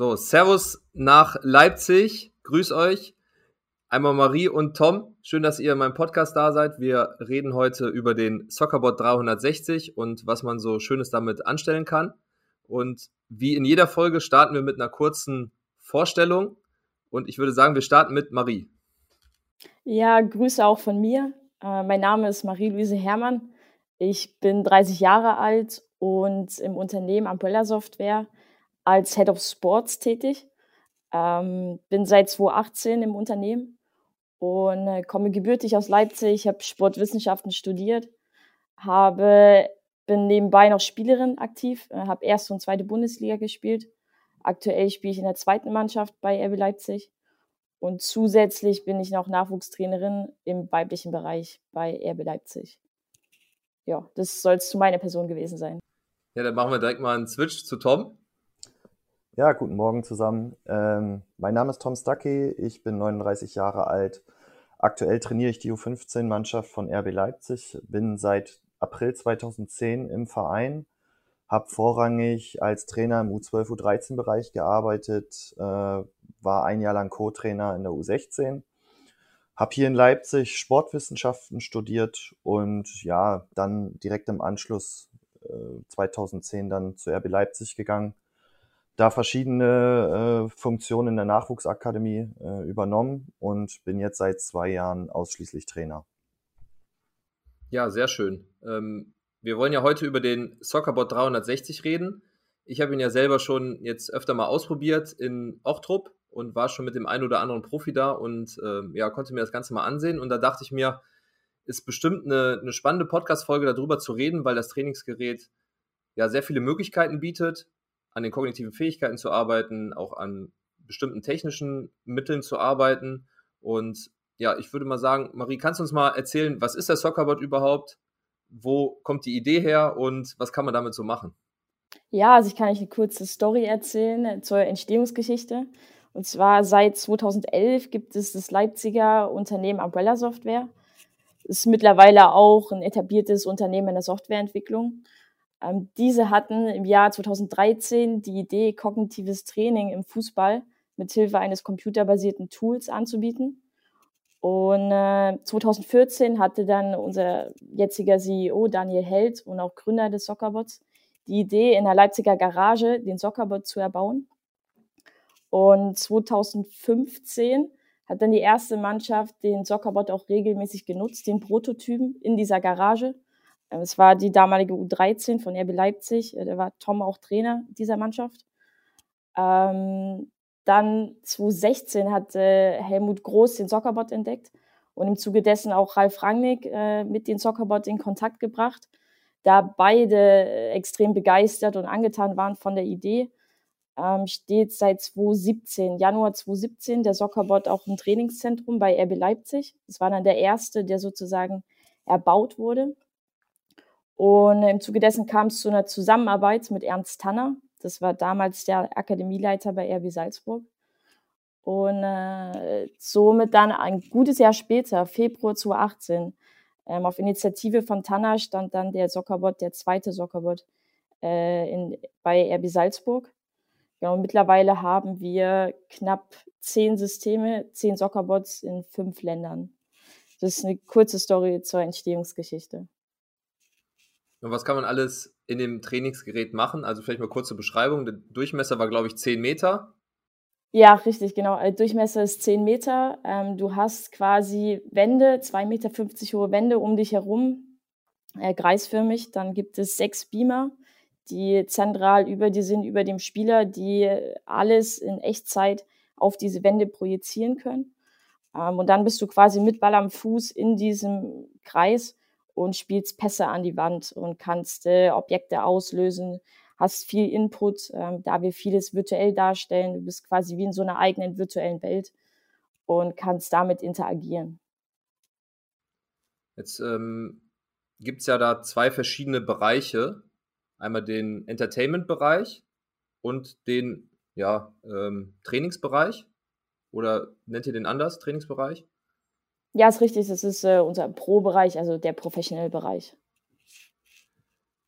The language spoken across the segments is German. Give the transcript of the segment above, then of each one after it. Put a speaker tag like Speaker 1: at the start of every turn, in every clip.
Speaker 1: So, Servus nach Leipzig. Grüß euch. Einmal Marie und Tom. Schön, dass ihr in meinem Podcast da seid. Wir reden heute über den Soccerbot 360 und was man so Schönes damit anstellen kann. Und wie in jeder Folge starten wir mit einer kurzen Vorstellung. Und ich würde sagen, wir starten mit Marie.
Speaker 2: Ja, Grüße auch von mir. Äh, mein Name ist Marie-Louise Herrmann. Ich bin 30 Jahre alt und im Unternehmen Ampuella Software als Head of Sports tätig. Ähm, bin seit 2018 im Unternehmen und äh, komme gebürtig aus Leipzig, habe Sportwissenschaften studiert, habe bin nebenbei noch Spielerin aktiv, äh, habe erste und zweite Bundesliga gespielt. Aktuell spiele ich in der zweiten Mannschaft bei RB Leipzig und zusätzlich bin ich noch Nachwuchstrainerin im weiblichen Bereich bei RB Leipzig. Ja, das soll es zu meiner Person gewesen sein.
Speaker 1: Ja, dann machen wir direkt mal einen Switch zu Tom.
Speaker 3: Ja, guten Morgen zusammen. Ähm, mein Name ist Tom Stuckey, ich bin 39 Jahre alt. Aktuell trainiere ich die U15-Mannschaft von RB Leipzig, bin seit April 2010 im Verein, habe vorrangig als Trainer im U12, U13-Bereich gearbeitet, äh, war ein Jahr lang Co-Trainer in der U16, habe hier in Leipzig Sportwissenschaften studiert und ja, dann direkt im Anschluss 2010 dann zu RB Leipzig gegangen, da verschiedene äh, Funktionen in der Nachwuchsakademie äh, übernommen und bin jetzt seit zwei Jahren ausschließlich Trainer.
Speaker 1: Ja, sehr schön. Ähm, wir wollen ja heute über den Soccerbot 360 reden. Ich habe ihn ja selber schon jetzt öfter mal ausprobiert in Ochtrup und war schon mit dem einen oder anderen Profi da und äh, ja, konnte mir das Ganze mal ansehen. Und da dachte ich mir, ist bestimmt eine, eine spannende Podcast-Folge darüber zu reden, weil das Trainingsgerät ja sehr viele Möglichkeiten bietet, an den kognitiven Fähigkeiten zu arbeiten, auch an bestimmten technischen Mitteln zu arbeiten. Und ja, ich würde mal sagen, Marie, kannst du uns mal erzählen, was ist der Soccerbot überhaupt? Wo kommt die Idee her und was kann man damit so machen?
Speaker 2: Ja, also ich kann euch eine kurze Story erzählen zur Entstehungsgeschichte. Und zwar seit 2011 gibt es das Leipziger Unternehmen Umbrella Software ist mittlerweile auch ein etabliertes Unternehmen in der Softwareentwicklung. Ähm, diese hatten im Jahr 2013 die Idee, kognitives Training im Fußball mit Hilfe eines computerbasierten Tools anzubieten. Und äh, 2014 hatte dann unser jetziger CEO Daniel Held und auch Gründer des Soccerbots die Idee, in der Leipziger Garage den Soccerbot zu erbauen. Und 2015 hat dann die erste Mannschaft den Soccerbot auch regelmäßig genutzt, den Prototypen in dieser Garage. Ähm, es war die damalige U13 von RB Leipzig. Äh, da war Tom auch Trainer dieser Mannschaft. Ähm, dann 2016 hat äh, Helmut Groß den Soccerbot entdeckt und im Zuge dessen auch Ralf Rangnick äh, mit dem Soccerbot in Kontakt gebracht, da beide äh, extrem begeistert und angetan waren von der Idee ähm, steht seit 2017, Januar 2017, der Soccerbot auch im Trainingszentrum bei RB Leipzig. Das war dann der erste, der sozusagen erbaut wurde. Und im Zuge dessen kam es zu einer Zusammenarbeit mit Ernst Tanner. Das war damals der Akademieleiter bei RB Salzburg. Und äh, somit dann ein gutes Jahr später, Februar 2018, ähm, auf Initiative von Tanner stand dann der Soccerbot, der zweite Soccerbot äh, in, bei RB Salzburg. Und mittlerweile haben wir knapp zehn Systeme, zehn Soccerbots in fünf Ländern. Das ist eine kurze Story zur Entstehungsgeschichte.
Speaker 1: Und was kann man alles in dem Trainingsgerät machen? Also vielleicht mal kurze Beschreibung. Der Durchmesser war, glaube ich, 10 Meter.
Speaker 2: Ja, richtig, genau. Der Durchmesser ist 10 Meter. Ähm, du hast quasi Wände, 2,50 Meter hohe Wände um dich herum, äh, kreisförmig. Dann gibt es sechs Beamer, die zentral über die sind, über dem Spieler, die alles in Echtzeit auf diese Wände projizieren können. Ähm, und dann bist du quasi mit Ball am Fuß in diesem Kreis und spielst Pässe an die Wand und kannst äh, Objekte auslösen, hast viel Input, ähm, da wir vieles virtuell darstellen. Du bist quasi wie in so einer eigenen virtuellen Welt und kannst damit interagieren.
Speaker 1: Jetzt ähm, gibt es ja da zwei verschiedene Bereiche einmal den Entertainment-Bereich und den ja, ähm, Trainingsbereich. Oder nennt ihr den anders, Trainingsbereich?
Speaker 2: Ja, ist richtig. Das ist äh, unser Pro-Bereich, also der Professional-Bereich.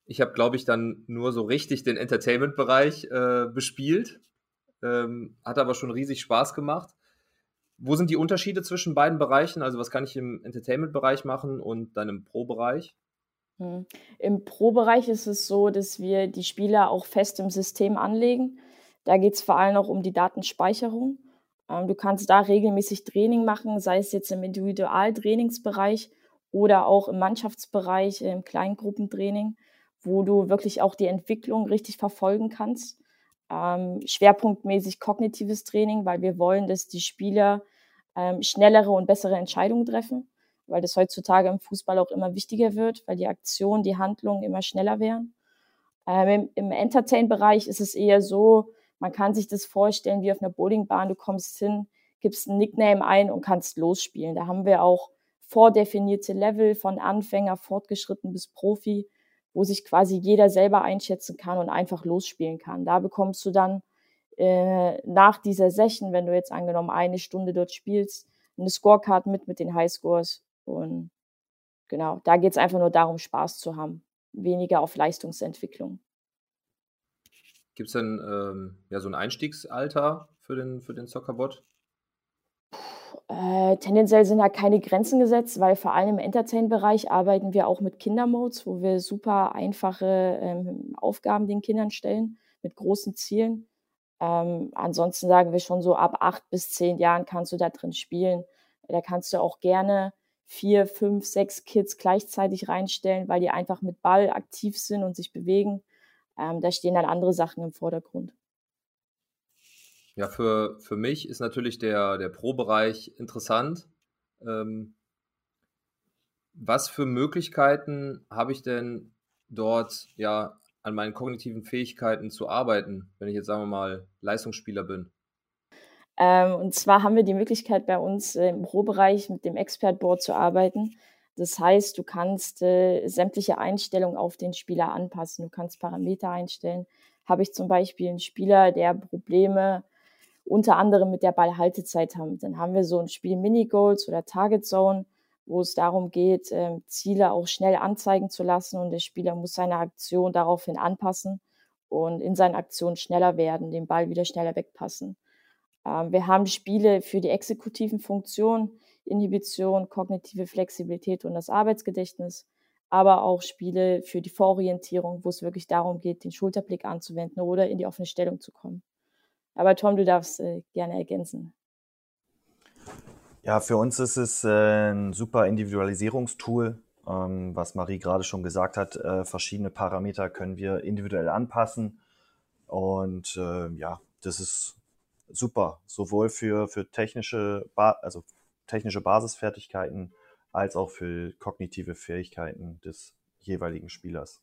Speaker 1: Ich habe, glaube ich, dann nur so richtig den Entertainment-Bereich äh, bespielt. ähm, hat aber schon riesig Spaß gemacht. Wo sind die Unterschiede zwischen beiden Bereichen? Also was kann ich im Entertainment-Bereich machen und dann im Pro-Bereich?
Speaker 2: Hm. Im Pro-Bereich ist es so, dass wir die Spieler auch fest im System anlegen. Da geht es vor allem auch um die Datenspeicherung. Ähm, du kannst da regelmäßig Training machen, sei es jetzt im Individualtrainingsbereich oder auch im Mannschaftsbereich, im Kleingruppentraining, wo du wirklich auch die Entwicklung richtig verfolgen kannst. Ähm, schwerpunktmäßig kognitives Training, weil wir wollen, dass die Spieler ähm, schnellere und bessere Entscheidungen treffen, weil das heutzutage im Fußball auch immer wichtiger wird, weil die Aktionen, die Handlungen immer schneller werden. Ähm, Im, im Entertain-Bereich ist es eher so, man kann sich das vorstellen wie auf einer Bowlingbahn, du kommst hin, gibst ein Nickname ein und kannst losspielen. Da haben wir auch vordefinierte Level von Anfänger, fortgeschritten bis Profi, wo sich quasi jeder selber einschätzen kann und einfach losspielen kann. Da bekommst du dann äh, nach dieser Session, wenn du jetzt angenommen eine Stunde dort spielst, eine Scorecard mit mit den Highscores. Und genau, da geht es einfach nur darum, Spaß zu haben, weniger auf Leistungsentwicklung.
Speaker 1: Gibt es denn ähm, ja, so ein Einstiegsalter für den, für den Soccerbot?
Speaker 2: Äh, tendenziell sind da keine Grenzen gesetzt, weil vor allem im Entertain-Bereich arbeiten wir auch mit Kindermodes, wo wir super einfache ähm, Aufgaben den Kindern stellen mit großen Zielen. Ähm, ansonsten sagen wir schon so, ab acht bis zehn Jahren kannst du da drin spielen. Da kannst du auch gerne vier, fünf, sechs Kids gleichzeitig reinstellen, weil die einfach mit Ball aktiv sind und sich bewegen. Ähm, da stehen dann andere Sachen im Vordergrund.
Speaker 1: Ja, für, für mich ist natürlich der, der Pro-Bereich interessant. Ähm, was für Möglichkeiten habe ich denn dort ja an meinen kognitiven Fähigkeiten zu arbeiten, wenn ich jetzt sagen wir mal Leistungsspieler bin?
Speaker 2: Ähm, und zwar haben wir die Möglichkeit bei uns im Pro-Bereich mit dem Expert Board zu arbeiten. Das heißt, du kannst äh, sämtliche Einstellungen auf den Spieler anpassen. Du kannst Parameter einstellen. Habe ich zum Beispiel einen Spieler, der Probleme unter anderem mit der Ballhaltezeit haben. Dann haben wir so ein Spiel Mini-Goals oder Target Zone, wo es darum geht, ähm, Ziele auch schnell anzeigen zu lassen und der Spieler muss seine Aktion daraufhin anpassen und in seinen Aktionen schneller werden, den Ball wieder schneller wegpassen. Ähm, wir haben Spiele für die exekutiven Funktionen, Inhibition, kognitive Flexibilität und das Arbeitsgedächtnis, aber auch Spiele für die Vororientierung, wo es wirklich darum geht, den Schulterblick anzuwenden oder in die offene Stellung zu kommen. Aber Tom, du darfst äh, gerne ergänzen.
Speaker 3: Ja, für uns ist es äh, ein super Individualisierungstool. Ähm, was Marie gerade schon gesagt hat, äh, verschiedene Parameter können wir individuell anpassen. Und äh, ja, das ist super, sowohl für, für technische, ba also technische Basisfertigkeiten als auch für kognitive Fähigkeiten des jeweiligen Spielers.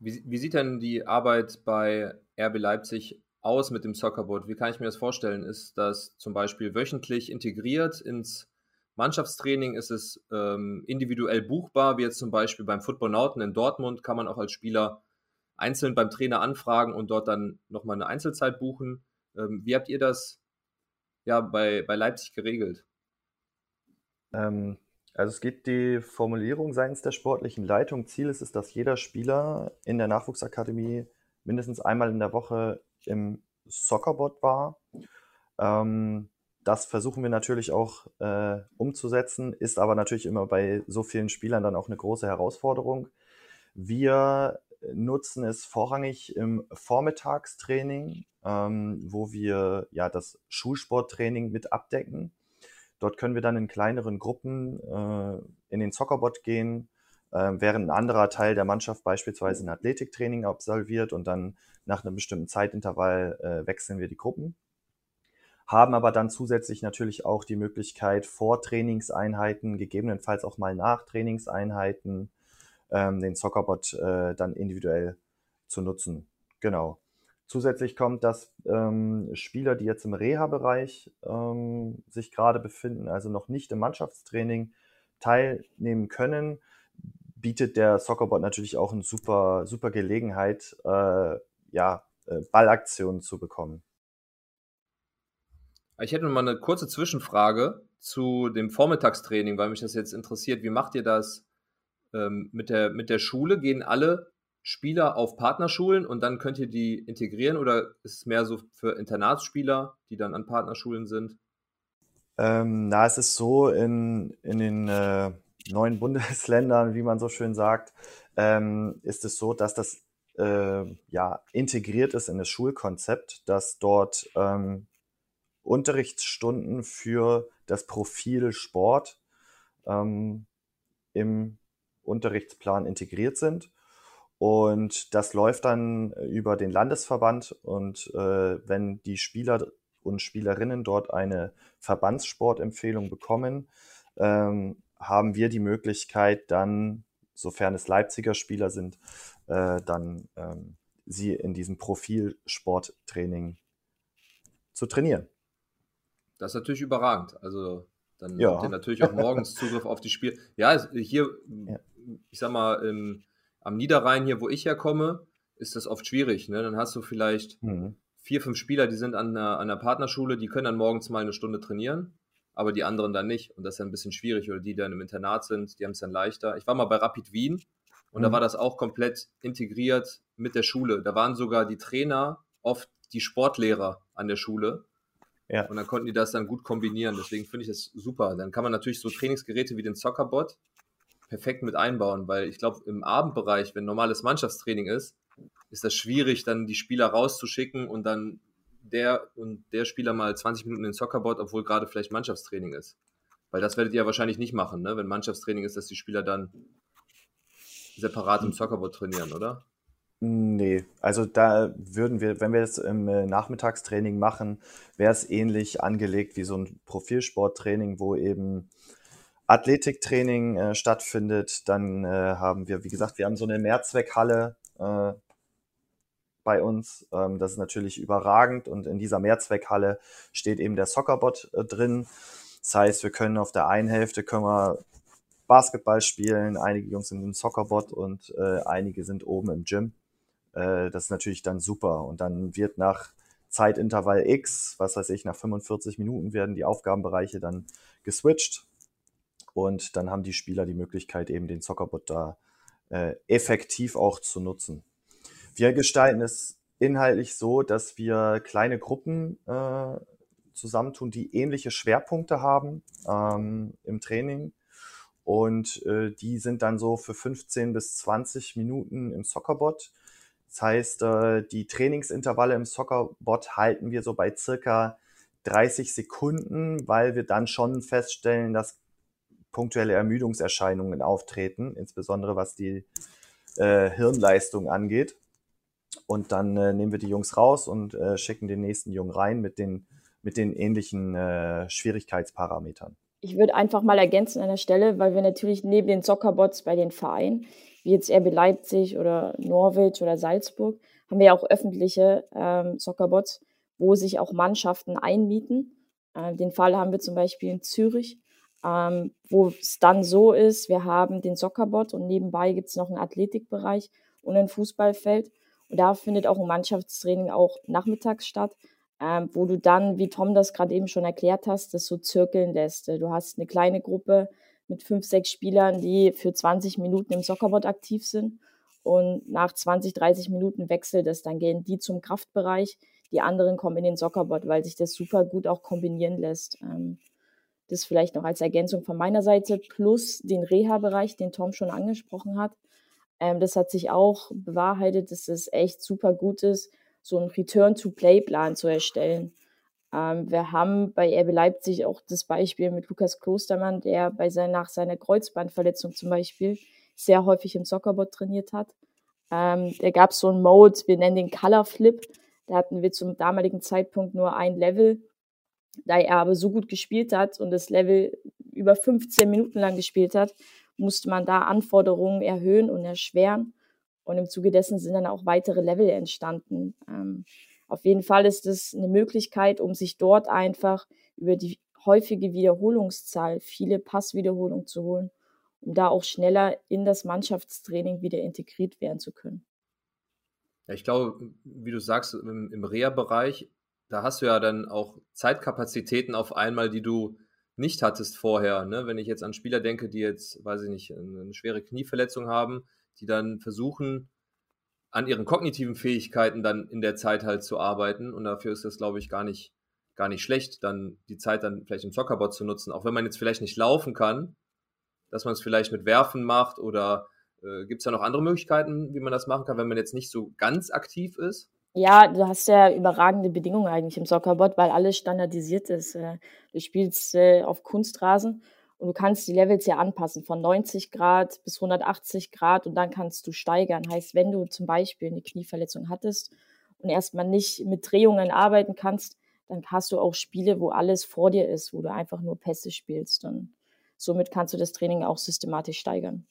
Speaker 1: Wie, wie sieht denn die Arbeit bei RB Leipzig aus mit dem Soccerboard? Wie kann ich mir das vorstellen? Ist das zum Beispiel wöchentlich integriert ins Mannschaftstraining? Ist es ähm, individuell buchbar, wie jetzt zum Beispiel beim Football Nauten in Dortmund? Kann man auch als Spieler einzeln beim Trainer anfragen und dort dann nochmal eine Einzelzeit buchen? Ähm, wie habt ihr das ja bei, bei Leipzig geregelt?
Speaker 3: Ähm, also es gibt die Formulierung seitens der sportlichen Leitung. Ziel ist es, dass jeder Spieler in der Nachwuchsakademie mindestens einmal in der Woche im Soccerbot war. Ähm, das versuchen wir natürlich auch äh, umzusetzen, ist aber natürlich immer bei so vielen Spielern dann auch eine große Herausforderung. Wir nutzen es vorrangig im Vormittagstraining, ähm, wo wir ja das Schulsporttraining mit abdecken. Dort können wir dann in kleineren Gruppen äh, in den Soccerbot gehen, äh, während ein anderer Teil der Mannschaft beispielsweise ein Athletiktraining absolviert und dann nach einem bestimmten Zeitintervall äh, wechseln wir die Gruppen. Haben aber dann zusätzlich natürlich auch die Möglichkeit, vor Trainingseinheiten, gegebenenfalls auch mal nach Trainingseinheiten, ähm, den Soccerbot äh, dann individuell zu nutzen. Genau. Zusätzlich kommt, dass ähm, Spieler, die jetzt im Reha-Bereich ähm, sich gerade befinden, also noch nicht im Mannschaftstraining teilnehmen können, bietet der Soccerbot natürlich auch eine super, super Gelegenheit, äh, ja, äh, Ballaktionen zu bekommen.
Speaker 1: Ich hätte mal eine kurze Zwischenfrage zu dem Vormittagstraining, weil mich das jetzt interessiert. Wie macht ihr das ähm, mit, der, mit der Schule? Gehen alle Spieler auf Partnerschulen und dann könnt ihr die integrieren oder ist es mehr so für Internatsspieler, die dann an Partnerschulen sind?
Speaker 3: Ähm, na, es ist so, in, in den äh, neuen Bundesländern, wie man so schön sagt, ähm, ist es so, dass das äh, ja integriert ist in das Schulkonzept, dass dort ähm, Unterrichtsstunden für das Profil Sport ähm, im Unterrichtsplan integriert sind. Und das läuft dann über den Landesverband. Und äh, wenn die Spieler und Spielerinnen dort eine Verbandssportempfehlung bekommen, ähm, haben wir die Möglichkeit, dann, sofern es Leipziger Spieler sind, äh, dann ähm, sie in diesem Profilsporttraining zu trainieren.
Speaker 1: Das ist natürlich überragend. Also dann ja. habt ihr natürlich auch morgens Zugriff auf die Spiele. Ja, hier, ja. ich sag mal, im, am Niederrhein hier, wo ich herkomme, ist das oft schwierig. Ne? Dann hast du vielleicht mhm. vier, fünf Spieler, die sind an der, an der Partnerschule, die können dann morgens mal eine Stunde trainieren, aber die anderen dann nicht. Und das ist dann ein bisschen schwierig. Oder die, die dann im Internat sind, die haben es dann leichter. Ich war mal bei Rapid Wien und mhm. da war das auch komplett integriert mit der Schule. Da waren sogar die Trainer oft die Sportlehrer an der Schule. Ja. Und dann konnten die das dann gut kombinieren. Deswegen finde ich das super. Dann kann man natürlich so Trainingsgeräte wie den Soccerbot perfekt mit einbauen, weil ich glaube, im Abendbereich, wenn normales Mannschaftstraining ist, ist das schwierig, dann die Spieler rauszuschicken und dann der und der Spieler mal 20 Minuten in den Soccerbot, obwohl gerade vielleicht Mannschaftstraining ist. Weil das werdet ihr ja wahrscheinlich nicht machen, ne? wenn Mannschaftstraining ist, dass die Spieler dann separat im Soccerbot trainieren, oder?
Speaker 3: Nee, also da würden wir, wenn wir es im äh, Nachmittagstraining machen, wäre es ähnlich angelegt wie so ein Profilsporttraining, wo eben Athletiktraining äh, stattfindet. Dann äh, haben wir, wie gesagt, wir haben so eine Mehrzweckhalle äh, bei uns. Ähm, das ist natürlich überragend und in dieser Mehrzweckhalle steht eben der Soccerbot äh, drin. Das heißt, wir können auf der einen Hälfte können wir Basketball spielen, einige Jungs sind im Soccerbot und äh, einige sind oben im Gym. Äh, das ist natürlich dann super. Und dann wird nach Zeitintervall X, was weiß ich, nach 45 Minuten werden die Aufgabenbereiche dann geswitcht. Und dann haben die Spieler die Möglichkeit, eben den Soccerbot da äh, effektiv auch zu nutzen. Wir gestalten es inhaltlich so, dass wir kleine Gruppen äh, zusammentun, die ähnliche Schwerpunkte haben ähm, im Training. Und äh, die sind dann so für 15 bis 20 Minuten im Soccerbot das heißt, äh, die Trainingsintervalle im Soccerbot halten wir so bei circa 30 Sekunden, weil wir dann schon feststellen, dass punktuelle Ermüdungserscheinungen auftreten, insbesondere was die äh, Hirnleistung angeht. Und dann äh, nehmen wir die Jungs raus und äh, schicken den nächsten Jungen rein mit den, mit den ähnlichen äh, Schwierigkeitsparametern.
Speaker 2: Ich würde einfach mal ergänzen an der Stelle, weil wir natürlich neben den Soccerbots bei den Vereinen wie jetzt RB Leipzig oder Norwich oder Salzburg, haben wir ja auch öffentliche ähm, Soccerbots, wo sich auch Mannschaften einmieten. Äh, den Fall haben wir zum Beispiel in Zürich, ähm, wo es dann so ist, wir haben den Soccerbot und nebenbei gibt es noch einen Athletikbereich und ein Fußballfeld. Und da findet auch ein Mannschaftstraining auch nachmittags statt, ähm, wo du dann, wie Tom das gerade eben schon erklärt hast, das so zirkeln lässt. Du hast eine kleine Gruppe, mit fünf, sechs Spielern, die für 20 Minuten im Soccerbot aktiv sind. Und nach 20, 30 Minuten wechselt es. Dann gehen die zum Kraftbereich, die anderen kommen in den Soccerbot, weil sich das super gut auch kombinieren lässt. Ähm, das vielleicht noch als Ergänzung von meiner Seite, plus den Reha-Bereich, den Tom schon angesprochen hat. Ähm, das hat sich auch bewahrheitet, dass es echt super gut ist, so einen Return-to-Play-Plan zu erstellen. Ähm, wir haben bei RB Leipzig auch das Beispiel mit Lukas Klostermann, der bei sein, nach seiner Kreuzbandverletzung zum Beispiel sehr häufig im Soccerbot trainiert hat. Ähm, da gab es so einen Mode, wir nennen den Color Flip. Da hatten wir zum damaligen Zeitpunkt nur ein Level. Da er aber so gut gespielt hat und das Level über 15 Minuten lang gespielt hat, musste man da Anforderungen erhöhen und erschweren. Und im Zuge dessen sind dann auch weitere Level entstanden. Ähm, auf jeden Fall ist es eine Möglichkeit, um sich dort einfach über die häufige Wiederholungszahl viele Passwiederholungen zu holen, um da auch schneller in das Mannschaftstraining wieder integriert werden zu können.
Speaker 1: Ja, ich glaube, wie du sagst, im, im Reha-Bereich, da hast du ja dann auch Zeitkapazitäten auf einmal, die du nicht hattest vorher. Ne? Wenn ich jetzt an Spieler denke, die jetzt, weiß ich nicht, eine schwere Knieverletzung haben, die dann versuchen, an ihren kognitiven Fähigkeiten dann in der Zeit halt zu arbeiten. Und dafür ist das, glaube ich, gar nicht, gar nicht schlecht, dann die Zeit dann vielleicht im Soccerbot zu nutzen. Auch wenn man jetzt vielleicht nicht laufen kann, dass man es vielleicht mit Werfen macht oder äh, gibt es da noch andere Möglichkeiten, wie man das machen kann, wenn man jetzt nicht so ganz aktiv ist?
Speaker 2: Ja, du hast ja überragende Bedingungen eigentlich im Soccerbot, weil alles standardisiert ist. Äh, du spielst äh, auf Kunstrasen und du kannst die Levels ja anpassen von 90 Grad bis 180 Grad und dann kannst du steigern. Heißt, wenn du zum Beispiel eine Knieverletzung hattest und erstmal nicht mit Drehungen arbeiten kannst, dann hast du auch Spiele, wo alles vor dir ist, wo du einfach nur Pässe spielst. Und somit kannst du das Training auch systematisch steigern.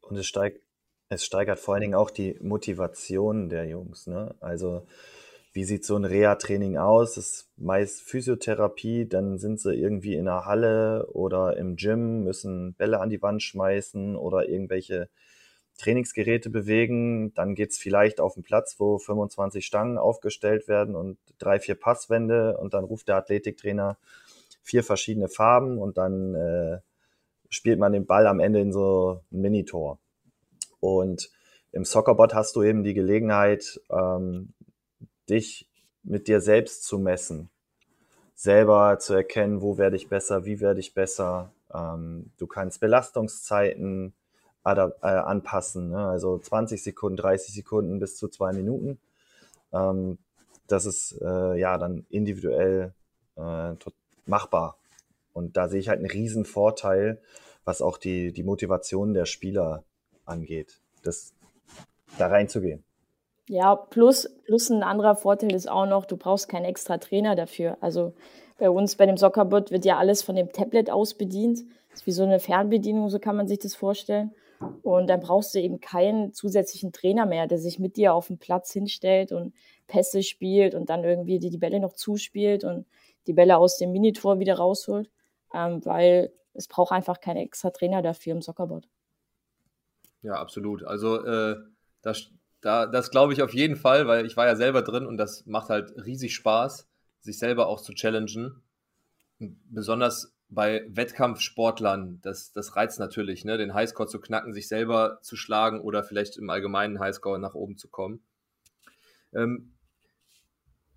Speaker 3: Und es steigt, es steigert vor allen Dingen auch die Motivation der Jungs. Ne? Also wie sieht so ein Reha-Training aus? Das ist meist Physiotherapie, dann sind sie irgendwie in der Halle oder im Gym, müssen Bälle an die Wand schmeißen oder irgendwelche Trainingsgeräte bewegen. Dann geht's vielleicht auf den Platz, wo 25 Stangen aufgestellt werden und drei, vier Passwände und dann ruft der Athletiktrainer vier verschiedene Farben und dann äh, spielt man den Ball am Ende in so ein Minitor. Und im Soccerbot hast du eben die Gelegenheit, ähm, dich mit dir selbst zu messen, selber zu erkennen, wo werde ich besser, wie werde ich besser. Ähm, du kannst Belastungszeiten äh, anpassen, ne? also 20 Sekunden, 30 Sekunden bis zu zwei Minuten. Ähm, das ist äh, ja dann individuell äh, machbar. Und da sehe ich halt einen riesen Vorteil, was auch die, die Motivation der Spieler angeht, das da reinzugehen.
Speaker 2: Ja, plus, plus ein anderer Vorteil ist auch noch, du brauchst keinen extra Trainer dafür. Also bei uns, bei dem Soccerbot, wird ja alles von dem Tablet aus bedient. Das ist wie so eine Fernbedienung, so kann man sich das vorstellen. Und dann brauchst du eben keinen zusätzlichen Trainer mehr, der sich mit dir auf den Platz hinstellt und Pässe spielt und dann irgendwie dir die Bälle noch zuspielt und die Bälle aus dem Minitor wieder rausholt, ähm, weil es braucht einfach keinen extra Trainer dafür im Soccerbot.
Speaker 1: Ja, absolut. Also äh, das, da, das glaube ich auf jeden Fall, weil ich war ja selber drin und das macht halt riesig Spaß, sich selber auch zu challengen. Besonders bei Wettkampfsportlern, das, das reizt natürlich, ne? den Highscore zu knacken, sich selber zu schlagen oder vielleicht im allgemeinen Highscore nach oben zu kommen. Ähm,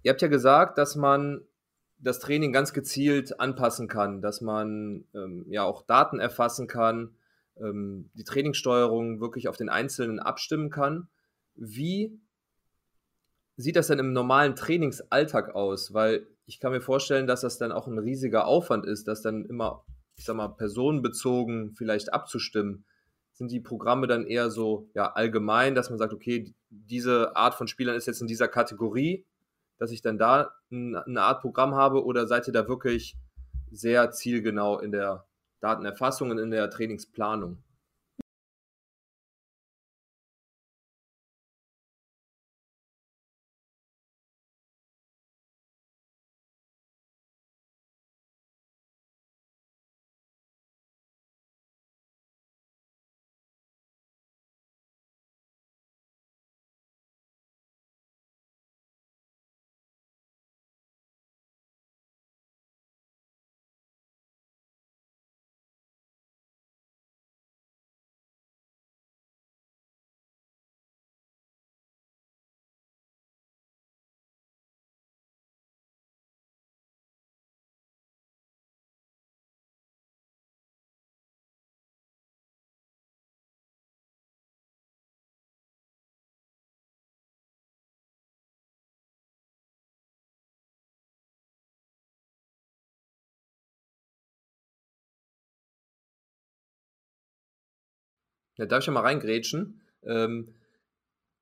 Speaker 1: ihr habt ja gesagt, dass man das Training ganz gezielt anpassen kann, dass man ähm, ja auch Daten erfassen kann, ähm, die Trainingssteuerung wirklich auf den Einzelnen abstimmen kann. Wie sieht das denn im normalen Trainingsalltag aus? Weil ich kann mir vorstellen, dass das dann auch ein riesiger Aufwand ist, das dann immer, ich sag mal, personenbezogen vielleicht abzustimmen. Sind die Programme dann eher so ja, allgemein, dass man sagt, okay, diese Art von Spielern ist jetzt in dieser Kategorie, dass ich dann da eine Art Programm habe oder seid ihr da wirklich sehr zielgenau in der Datenerfassung und in der Trainingsplanung? Ja, darf ich ja mal reingrätschen? Ähm,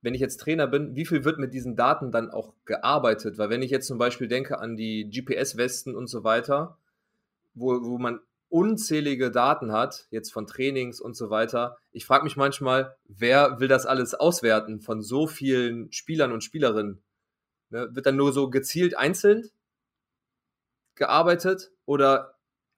Speaker 1: wenn ich jetzt Trainer bin, wie viel wird mit diesen Daten dann auch gearbeitet? Weil wenn ich jetzt zum Beispiel denke an die GPS-Westen und so weiter, wo, wo man unzählige Daten hat, jetzt von Trainings und so weiter, ich frage mich manchmal, wer will das alles auswerten von so vielen Spielern und Spielerinnen? Ne? Wird dann nur so gezielt einzeln gearbeitet oder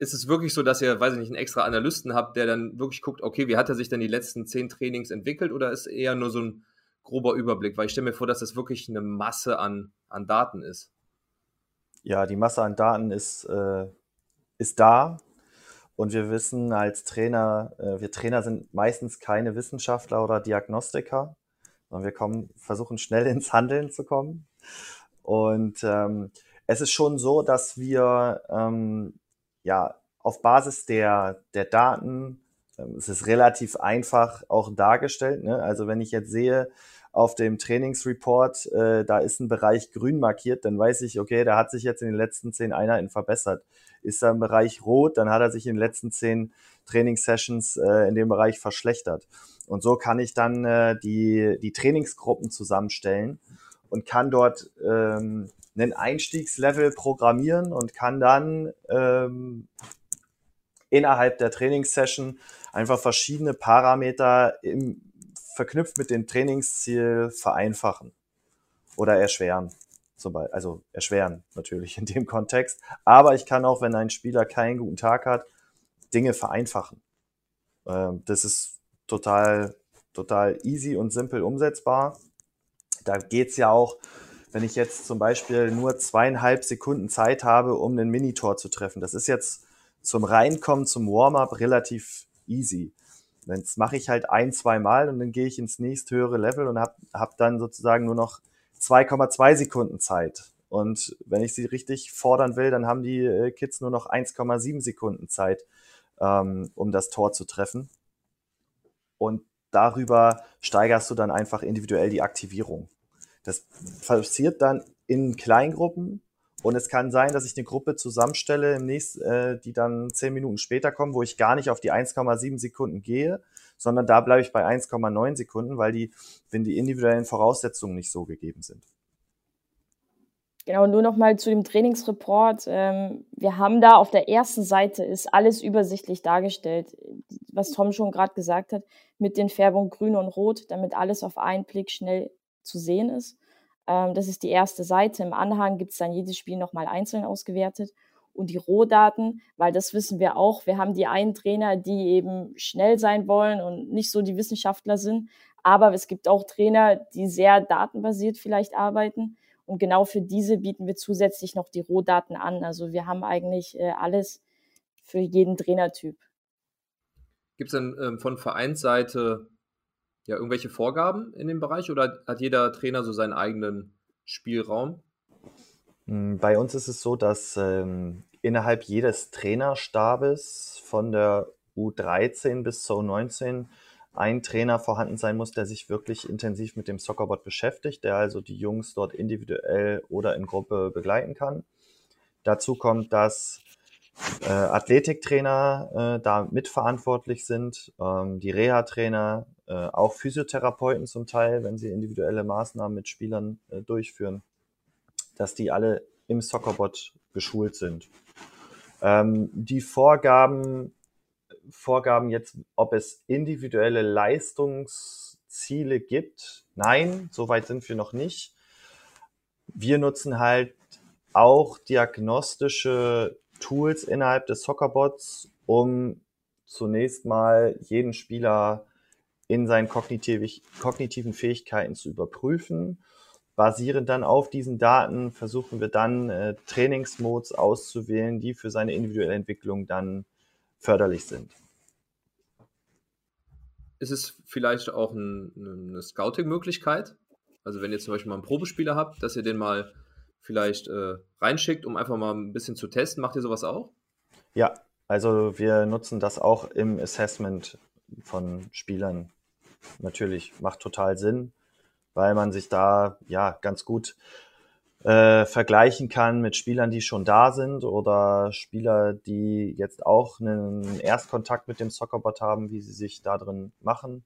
Speaker 1: ist es wirklich so, dass ihr, weiß ich nicht, einen extra Analysten habt, der dann wirklich guckt, okay, wie hat er sich denn die letzten zehn Trainings entwickelt oder ist eher nur so ein grober Überblick? Weil ich stelle mir vor, dass das wirklich eine Masse an, an Daten ist.
Speaker 3: Ja, die Masse an Daten ist, äh, ist da Und wir wissen als Trainer, äh, wir Trainer sind meistens keine Wissenschaftler oder Diagnostiker, sondern wir kommen, versuchen schnell ins Handeln zu kommen. Und ähm, es ist schon so, dass wir ähm, ja auf Basis der, der Daten, ähm, es ist relativ einfach auch dargestellt. Ne? Also wenn ich jetzt sehe, auf dem Trainingsreport, äh, da ist ein Bereich grün markiert, dann weiß ich, okay, der hat sich jetzt in den letzten zehn Einheiten verbessert. Ist da ein Bereich rot, dann hat er sich in den letzten zehn Trainingssessions äh, in dem Bereich verschlechtert. Und so kann ich dann äh, die, die Trainingsgruppen zusammenstellen und kann dort ähm, einen Einstiegslevel programmieren und kann dann ähm, innerhalb der Trainingssession einfach verschiedene Parameter im, verknüpft mit dem Trainingsziel vereinfachen oder erschweren. Also erschweren natürlich in dem Kontext. Aber ich kann auch, wenn ein Spieler keinen guten Tag hat, Dinge vereinfachen. Ähm, das ist total, total easy und simpel umsetzbar. Da geht's ja auch, wenn ich jetzt zum Beispiel nur zweieinhalb Sekunden Zeit habe, um einen Minitor zu treffen. Das ist jetzt zum Reinkommen, zum Warm-up relativ easy. Das mache ich halt ein, zwei Mal und dann gehe ich ins nächsthöhere Level und habe hab dann sozusagen nur noch 2,2 Sekunden Zeit. Und wenn ich sie richtig fordern will, dann haben die äh, Kids nur noch 1,7 Sekunden Zeit, ähm, um das Tor zu treffen. Und darüber steigerst du dann einfach individuell die Aktivierung. Das passiert dann in Kleingruppen und es kann sein, dass ich eine Gruppe zusammenstelle, im nächsten, äh, die dann zehn Minuten später kommen, wo ich gar nicht auf die 1,7 Sekunden gehe, sondern da bleibe ich bei 1,9 Sekunden, weil die, wenn die individuellen Voraussetzungen nicht so gegeben sind.
Speaker 2: Genau, nur noch mal zu dem Trainingsreport. Ähm, wir haben da auf der ersten Seite ist alles übersichtlich dargestellt, was Tom schon gerade gesagt hat, mit den Färbungen grün und rot, damit alles auf einen Blick schnell zu sehen ist. Ähm, das ist die erste Seite. Im Anhang gibt es dann jedes Spiel nochmal einzeln ausgewertet. Und die Rohdaten, weil das wissen wir auch, wir haben die einen Trainer, die eben schnell sein wollen und nicht so die Wissenschaftler sind. Aber es gibt auch Trainer, die sehr datenbasiert vielleicht arbeiten. Und genau für diese bieten wir zusätzlich noch die Rohdaten an. Also wir haben eigentlich äh, alles für jeden Trainertyp.
Speaker 1: Gibt es denn ähm, von Vereinsseite ja, irgendwelche Vorgaben in dem Bereich oder hat jeder Trainer so seinen eigenen Spielraum?
Speaker 3: Hm, bei uns ist es so, dass ähm, innerhalb jedes Trainerstabes von der U13 bis zur U19 ein Trainer vorhanden sein muss, der sich wirklich intensiv mit dem Soccerboard beschäftigt, der also die Jungs dort individuell oder in Gruppe begleiten kann. Dazu kommt, dass äh, Athletiktrainer äh, da mitverantwortlich sind, ähm, die Reha-Trainer, äh, auch Physiotherapeuten zum Teil, wenn sie individuelle Maßnahmen mit Spielern äh, durchführen, dass die alle im Soccerbot geschult sind. Ähm, die Vorgaben, Vorgaben jetzt, ob es individuelle Leistungsziele gibt, nein, soweit sind wir noch nicht. Wir nutzen halt auch diagnostische Tools innerhalb des Soccerbots, um zunächst mal jeden Spieler in seinen kognitiv kognitiven Fähigkeiten zu überprüfen. Basierend dann auf diesen Daten versuchen wir dann äh, Trainingsmodes auszuwählen, die für seine individuelle Entwicklung dann förderlich sind.
Speaker 1: Ist es vielleicht auch ein, eine Scouting-Möglichkeit? Also wenn ihr zum Beispiel mal einen Probespieler habt, dass ihr den mal vielleicht äh, reinschickt, um einfach mal ein bisschen zu testen. Macht ihr sowas auch?
Speaker 3: Ja, also wir nutzen das auch im Assessment von Spielern. Natürlich macht total Sinn, weil man sich da ja ganz gut äh, vergleichen kann mit Spielern, die schon da sind oder Spieler, die jetzt auch einen Erstkontakt mit dem Soccerbot haben, wie sie sich da drin machen.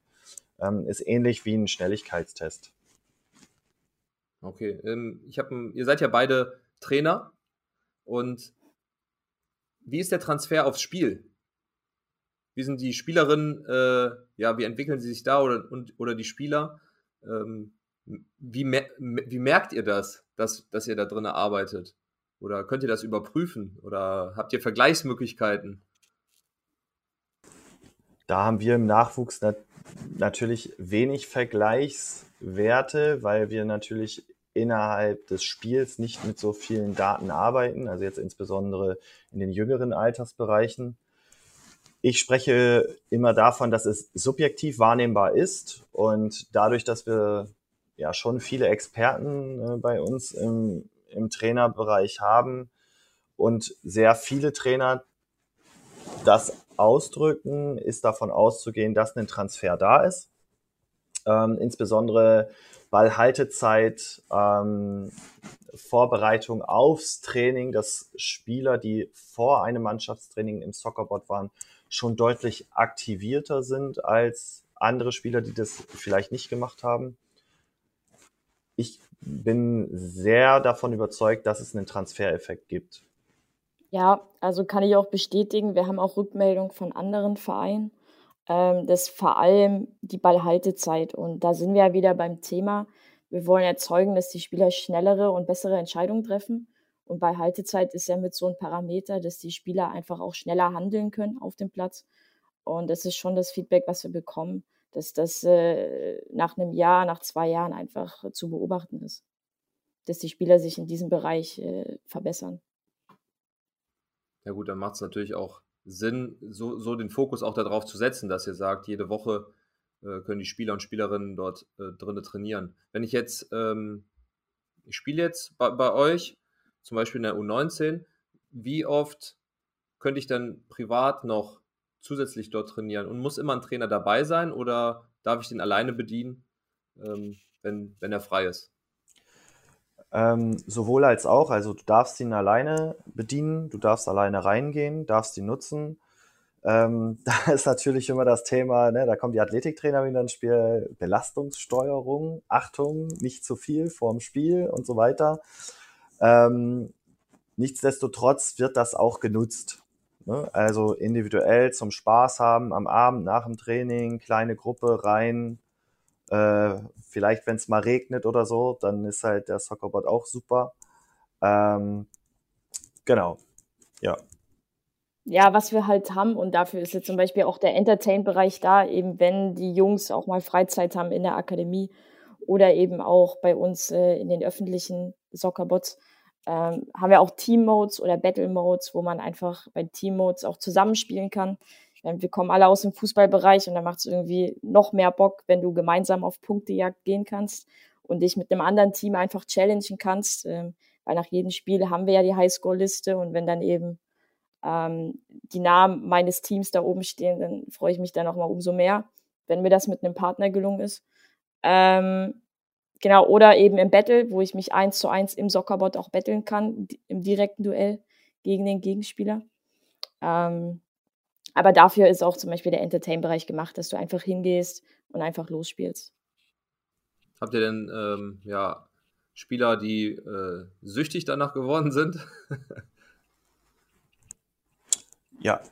Speaker 3: Ähm, ist ähnlich wie ein Schnelligkeitstest.
Speaker 1: Okay, ähm, ich habe, ihr seid ja beide Trainer und wie ist der Transfer aufs Spiel? Wie sind die Spielerinnen, äh, ja, wie entwickeln sie sich da oder, und, oder die Spieler? Ähm, wie, mer wie merkt ihr das, dass, dass ihr da drin arbeitet? Oder könnt ihr das überprüfen? Oder habt ihr Vergleichsmöglichkeiten?
Speaker 3: Da haben wir im Nachwuchs nat natürlich wenig Vergleichswerte, weil wir natürlich innerhalb des Spiels nicht mit so vielen Daten arbeiten, also jetzt insbesondere in den jüngeren Altersbereichen. Ich spreche immer davon, dass es subjektiv wahrnehmbar ist und dadurch, dass wir ja schon viele Experten äh, bei uns im, im Trainerbereich haben und sehr viele Trainer das ausdrücken, ist davon auszugehen, dass ein Transfer da ist. Ähm, insbesondere Ballhaltezeit, ähm, Vorbereitung aufs Training, dass Spieler, die vor einem Mannschaftstraining im Soccerboard waren, schon deutlich aktivierter sind als andere Spieler, die das vielleicht nicht gemacht haben. Ich bin sehr davon überzeugt, dass es einen Transfereffekt gibt.
Speaker 2: Ja, also kann ich auch bestätigen. Wir haben auch Rückmeldungen von anderen Vereinen, ähm, dass vor allem die Ballhaltezeit und da sind wir ja wieder beim Thema. Wir wollen erzeugen, dass die Spieler schnellere und bessere Entscheidungen treffen. Und bei Haltezeit ist ja mit so einem Parameter, dass die Spieler einfach auch schneller handeln können auf dem Platz. Und das ist schon das Feedback, was wir bekommen, dass das äh, nach einem Jahr, nach zwei Jahren einfach zu beobachten ist. Dass die Spieler sich in diesem Bereich äh, verbessern.
Speaker 1: Ja gut, dann macht es natürlich auch Sinn, so, so den Fokus auch darauf zu setzen, dass ihr sagt, jede Woche äh, können die Spieler und Spielerinnen dort äh, drinnen trainieren. Wenn ich jetzt, ähm, ich spiele jetzt bei, bei euch zum Beispiel in der U19, wie oft könnte ich dann privat noch zusätzlich dort trainieren? Und muss immer ein Trainer dabei sein oder darf ich den alleine bedienen, ähm, wenn, wenn er frei ist?
Speaker 3: Ähm, sowohl als auch, also du darfst ihn alleine bedienen, du darfst alleine reingehen, darfst ihn nutzen. Ähm, da ist natürlich immer das Thema, ne, da kommt die Athletiktrainer wieder ins Spiel, Belastungssteuerung, Achtung, nicht zu viel vorm Spiel und so weiter. Ähm, nichtsdestotrotz wird das auch genutzt. Ne? Also individuell zum Spaß haben, am Abend nach dem Training, kleine Gruppe rein. Äh, vielleicht, wenn es mal regnet oder so, dann ist halt der Soccerbot auch super. Ähm, genau, ja.
Speaker 2: Ja, was wir halt haben, und dafür ist jetzt zum Beispiel auch der Entertain-Bereich da, eben wenn die Jungs auch mal Freizeit haben in der Akademie oder eben auch bei uns äh, in den öffentlichen Soccerbots, ähm, haben wir auch Team-Modes oder Battle-Modes, wo man einfach bei Team-Modes auch zusammenspielen kann. Wir kommen alle aus dem Fußballbereich und da macht es irgendwie noch mehr Bock, wenn du gemeinsam auf Punktejagd gehen kannst und dich mit einem anderen Team einfach challengen kannst. Ähm, weil nach jedem Spiel haben wir ja die Highscore-Liste und wenn dann eben ähm, die Namen meines Teams da oben stehen, dann freue ich mich dann nochmal umso mehr, wenn mir das mit einem Partner gelungen ist. Ähm, Genau, oder eben im Battle, wo ich mich eins zu eins im Soccerbot auch betteln kann, im direkten Duell gegen den Gegenspieler. Ähm, aber dafür ist auch zum Beispiel der Entertain-Bereich gemacht, dass du einfach hingehst und einfach losspielst.
Speaker 1: Habt ihr denn ähm, ja, Spieler, die äh, süchtig danach geworden sind?
Speaker 3: ja,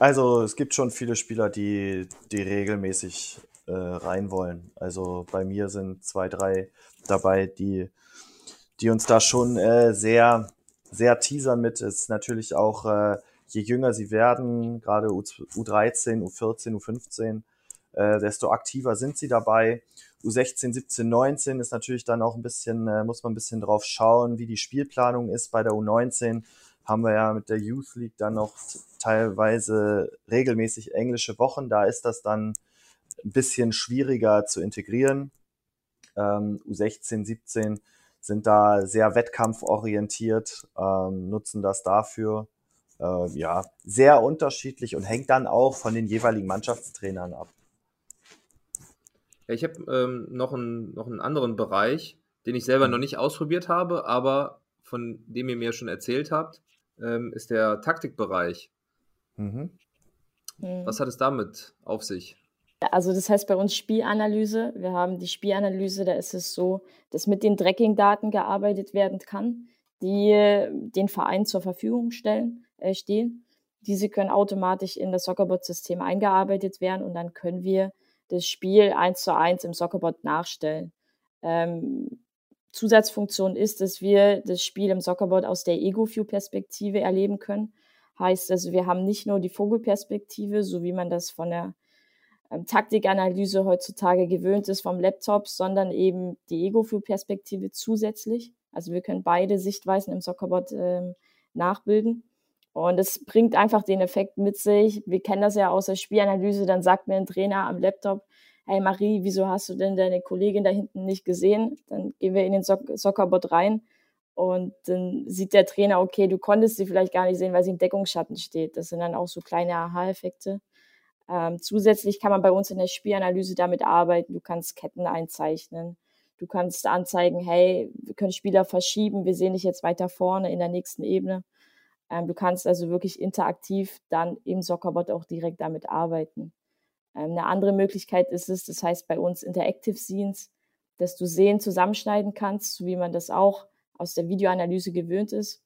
Speaker 3: also es gibt schon viele Spieler, die, die regelmäßig äh, rein wollen. Also bei mir sind zwei, drei dabei, die, die uns da schon äh, sehr, sehr teasern mit. Ist natürlich auch, äh, je jünger sie werden, gerade U, U13, U14, U15, äh, desto aktiver sind sie dabei. U16, 17, 19 ist natürlich dann auch ein bisschen, äh, muss man ein bisschen drauf schauen, wie die Spielplanung ist. Bei der U19 haben wir ja mit der Youth League dann noch teilweise regelmäßig englische Wochen. Da ist das dann ein bisschen schwieriger zu integrieren. Ähm, U16, 17 sind da sehr wettkampforientiert, ähm, nutzen das dafür. Äh, ja, sehr unterschiedlich und hängt dann auch von den jeweiligen Mannschaftstrainern ab.
Speaker 1: Ja, ich habe ähm, noch, einen, noch einen anderen Bereich, den ich selber noch nicht ausprobiert habe, aber von dem ihr mir schon erzählt habt, ähm, ist der Taktikbereich. Mhm. Was hat es damit auf sich?
Speaker 2: Also das heißt bei uns Spielanalyse. Wir haben die Spielanalyse, da ist es so, dass mit den Tracking-Daten gearbeitet werden kann, die äh, den Verein zur Verfügung stellen, äh, stehen. Diese können automatisch in das Soccerbot-System eingearbeitet werden und dann können wir das Spiel eins zu eins im Soccerbot nachstellen. Ähm, Zusatzfunktion ist, dass wir das Spiel im Soccerbot aus der Ego-View-Perspektive erleben können. Heißt also, wir haben nicht nur die Vogelperspektive, so wie man das von der ähm, Taktikanalyse heutzutage gewöhnt ist vom Laptop, sondern eben die Ego-View-Perspektive zusätzlich. Also wir können beide Sichtweisen im Soccerbot ähm, nachbilden. Und es bringt einfach den Effekt mit sich. Wir kennen das ja aus der Spielanalyse. Dann sagt mir ein Trainer am Laptop, hey Marie, wieso hast du denn deine Kollegin da hinten nicht gesehen? Dann gehen wir in den Soccerbot rein und dann sieht der Trainer, okay, du konntest sie vielleicht gar nicht sehen, weil sie im Deckungsschatten steht. Das sind dann auch so kleine Aha-Effekte. Ähm, zusätzlich kann man bei uns in der Spielanalyse damit arbeiten. Du kannst Ketten einzeichnen. Du kannst anzeigen, hey, wir können Spieler verschieben, wir sehen dich jetzt weiter vorne in der nächsten Ebene. Ähm, du kannst also wirklich interaktiv dann im Soccerbot auch direkt damit arbeiten. Ähm, eine andere Möglichkeit ist es, das heißt bei uns Interactive Scenes, dass du Szenen zusammenschneiden kannst, so wie man das auch aus der Videoanalyse gewöhnt ist.